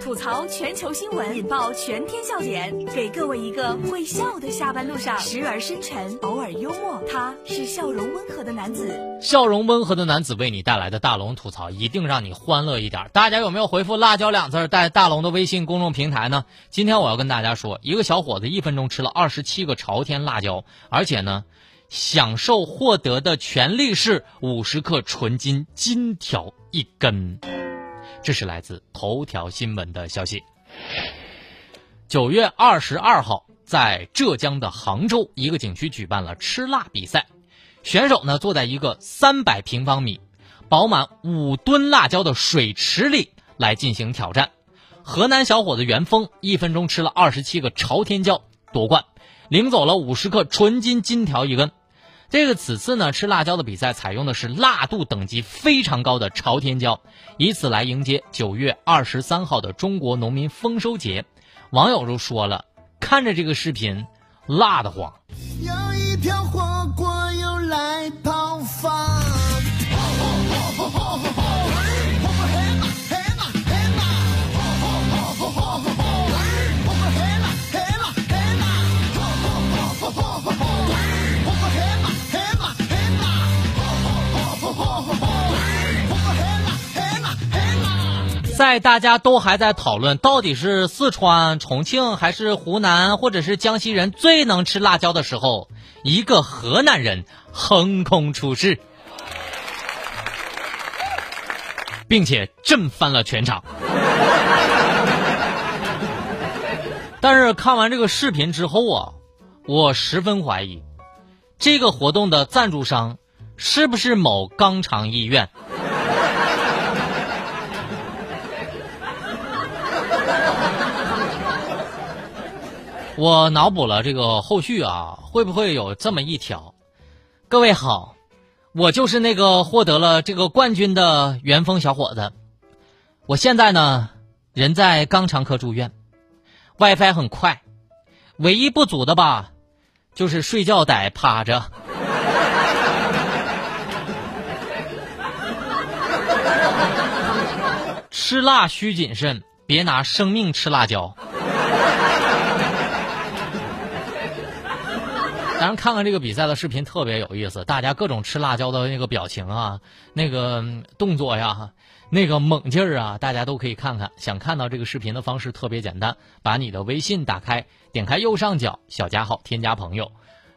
吐槽全球新闻，引爆全天笑点，给各位一个会笑的下班路上，时而深沉，偶尔幽默。他是笑容温和的男子，笑容温和的男子为你带来的大龙吐槽，一定让你欢乐一点。大家有没有回复“辣椒”两字在大龙的微信公众平台呢？今天我要跟大家说，一个小伙子一分钟吃了二十七个朝天辣椒，而且呢，享受获得的权利是五十克纯金金条一根。这是来自头条新闻的消息。九月二十二号，在浙江的杭州一个景区举办了吃辣比赛，选手呢坐在一个三百平方米、饱满五吨辣椒的水池里来进行挑战。河南小伙子袁峰一分钟吃了二十七个朝天椒夺冠，领走了五十克纯金金条一根。这个此次呢吃辣椒的比赛采用的是辣度等级非常高的朝天椒，以此来迎接九月二十三号的中国农民丰收节。网友都说了，看着这个视频，辣得慌。有一条在大家都还在讨论到底是四川、重庆还是湖南或者是江西人最能吃辣椒的时候，一个河南人横空出世，并且震翻了全场。但是看完这个视频之后啊，我十分怀疑，这个活动的赞助商是不是某肛肠医院？我脑补了这个后续啊，会不会有这么一条？各位好，我就是那个获得了这个冠军的元丰小伙子。我现在呢，人在肛肠科住院，WiFi 很快，唯一不足的吧，就是睡觉得趴着。吃辣需谨慎，别拿生命吃辣椒。咱们看看这个比赛的视频特别有意思，大家各种吃辣椒的那个表情啊，那个动作呀，那个猛劲儿啊，大家都可以看看。想看到这个视频的方式特别简单，把你的微信打开，点开右上角小加号，添加朋友，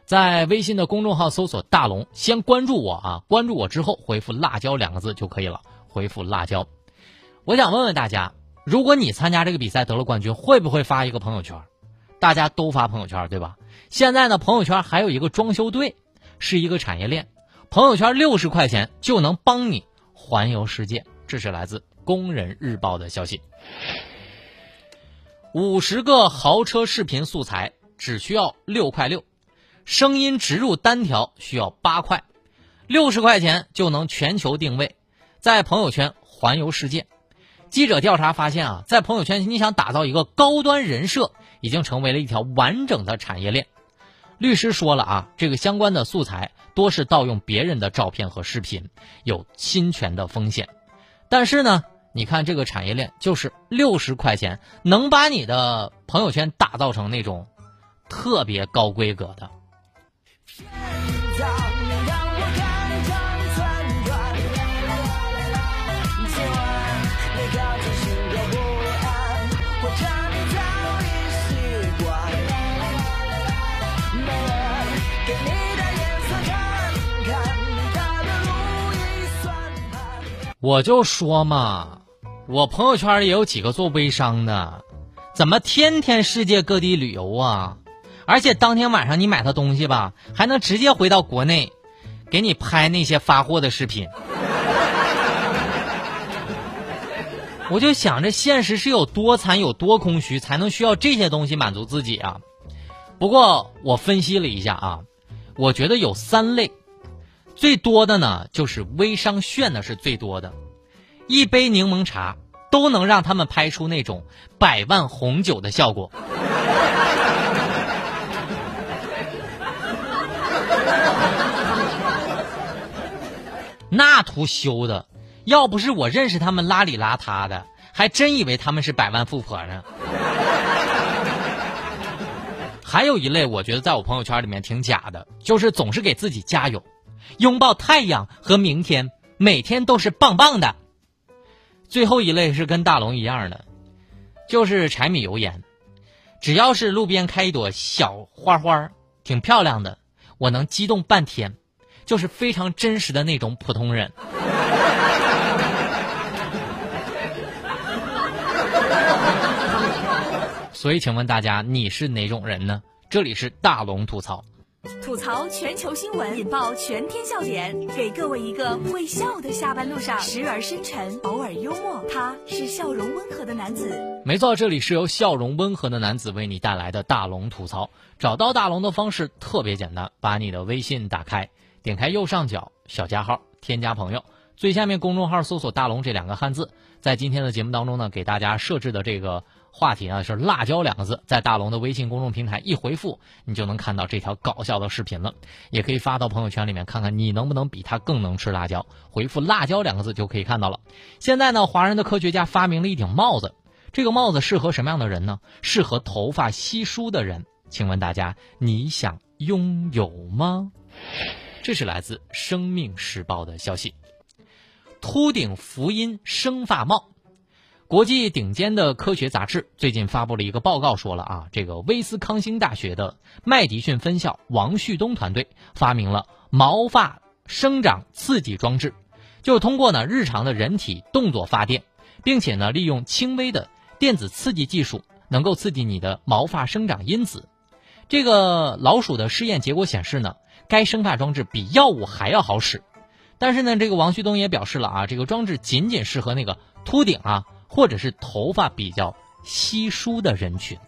在微信的公众号搜索“大龙”，先关注我啊，关注我之后回复“辣椒”两个字就可以了，回复“辣椒”。我想问问大家，如果你参加这个比赛得了冠军，会不会发一个朋友圈？大家都发朋友圈，对吧？现在呢，朋友圈还有一个装修队，是一个产业链。朋友圈六十块钱就能帮你环游世界。这是来自《工人日报》的消息。五十个豪车视频素材只需要六块六，声音植入单条需要八块，六十块钱就能全球定位，在朋友圈环游世界。记者调查发现啊，在朋友圈你想打造一个高端人设。已经成为了一条完整的产业链。律师说了啊，这个相关的素材多是盗用别人的照片和视频，有侵权的风险。但是呢，你看这个产业链，就是六十块钱能把你的朋友圈打造成那种特别高规格的。我就说嘛，我朋友圈里有几个做微商的，怎么天天世界各地旅游啊？而且当天晚上你买他东西吧，还能直接回到国内，给你拍那些发货的视频。我就想着现实是有多惨有多空虚，才能需要这些东西满足自己啊？不过我分析了一下啊，我觉得有三类。最多的呢，就是微商炫的是最多的，一杯柠檬茶都能让他们拍出那种百万红酒的效果。那图修的，要不是我认识他们邋里邋遢的，还真以为他们是百万富婆呢。还有一类，我觉得在我朋友圈里面挺假的，就是总是给自己加油，拥抱太阳和明天，每天都是棒棒的。最后一类是跟大龙一样的，就是柴米油盐，只要是路边开一朵小花花，挺漂亮的，我能激动半天，就是非常真实的那种普通人。所以，请问大家，你是哪种人呢？这里是大龙吐槽，吐槽全球新闻，引爆全天笑点，给各位一个会笑的下班路上，时而深沉，偶尔幽默。他是笑容温和的男子。没错，这里是由笑容温和的男子为你带来的大龙吐槽。找到大龙的方式特别简单，把你的微信打开，点开右上角小加号，添加朋友，最下面公众号搜索“大龙”这两个汉字。在今天的节目当中呢，给大家设置的这个。话题呢是“辣椒”两个字，在大龙的微信公众平台一回复，你就能看到这条搞笑的视频了。也可以发到朋友圈里面看看，你能不能比他更能吃辣椒？回复“辣椒”两个字就可以看到了。现在呢，华人的科学家发明了一顶帽子，这个帽子适合什么样的人呢？适合头发稀疏的人。请问大家，你想拥有吗？这是来自《生命时报》的消息：秃顶福音生发帽。国际顶尖的科学杂志最近发布了一个报告，说了啊，这个威斯康星大学的麦迪逊分校王旭东团队发明了毛发生长刺激装置，就是通过呢日常的人体动作发电，并且呢利用轻微的电子刺激技术，能够刺激你的毛发生长因子。这个老鼠的试验结果显示呢，该生发装置比药物还要好使。但是呢，这个王旭东也表示了啊，这个装置仅仅适合那个秃顶啊。或者是头发比较稀疏的人群。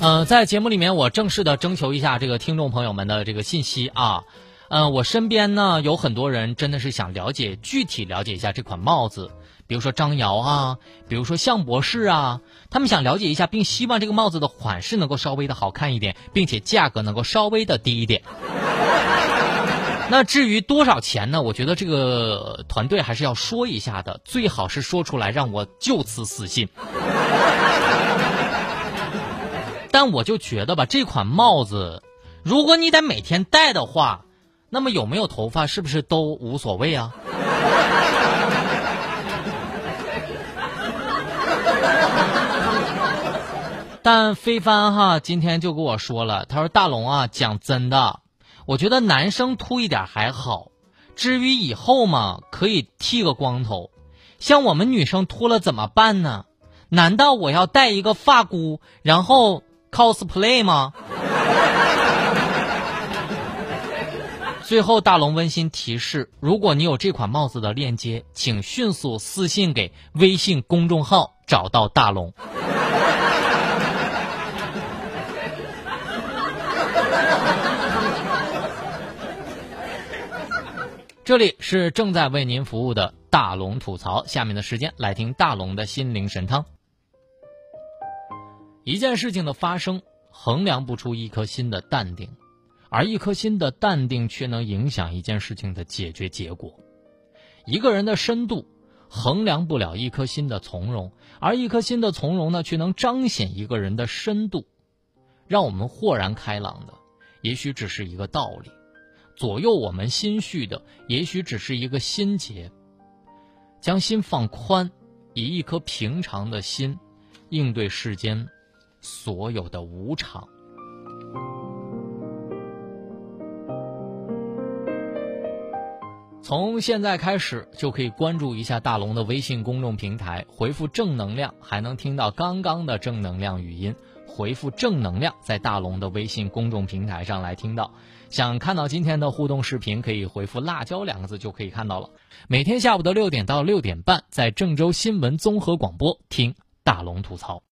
呃，在节目里面，我正式的征求一下这个听众朋友们的这个信息啊。嗯，我身边呢有很多人真的是想了解具体了解一下这款帽子。比如说张瑶啊，比如说向博士啊，他们想了解一下，并希望这个帽子的款式能够稍微的好看一点，并且价格能够稍微的低一点。那至于多少钱呢？我觉得这个团队还是要说一下的，最好是说出来让我就此死心。但我就觉得吧，这款帽子，如果你得每天戴的话，那么有没有头发是不是都无所谓啊？但飞帆哈今天就跟我说了，他说大龙啊，讲真的，我觉得男生秃一点还好，至于以后嘛，可以剃个光头，像我们女生秃了怎么办呢？难道我要戴一个发箍，然后 cosplay 吗？最后，大龙温馨提示：如果你有这款帽子的链接，请迅速私信给微信公众号，找到大龙。这里是正在为您服务的大龙吐槽，下面的时间来听大龙的心灵神汤。一件事情的发生衡量不出一颗心的淡定，而一颗心的淡定却能影响一件事情的解决结果。一个人的深度衡量不了一颗心的从容，而一颗心的从容呢，却能彰显一个人的深度。让我们豁然开朗的，也许只是一个道理。左右我们心绪的，也许只是一个心结。将心放宽，以一颗平常的心，应对世间所有的无常。从现在开始，就可以关注一下大龙的微信公众平台，回复“正能量”，还能听到刚刚的正能量语音。回复正能量，在大龙的微信公众平台上来听到。想看到今天的互动视频，可以回复“辣椒”两个字就可以看到了。每天下午的六点到六点半，在郑州新闻综合广播听大龙吐槽。